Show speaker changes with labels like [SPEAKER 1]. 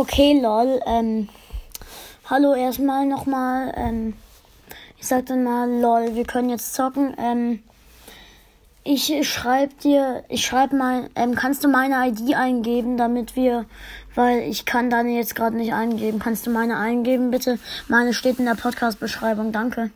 [SPEAKER 1] Okay, lol. Ähm, hallo erstmal nochmal. Ähm, ich sag dann mal, lol, wir können jetzt zocken. Ähm, ich schreib dir, ich schreib mal, ähm, kannst du meine ID eingeben, damit wir, weil ich kann deine jetzt gerade nicht eingeben. Kannst du meine eingeben, bitte? Meine steht in der Podcast-Beschreibung, danke.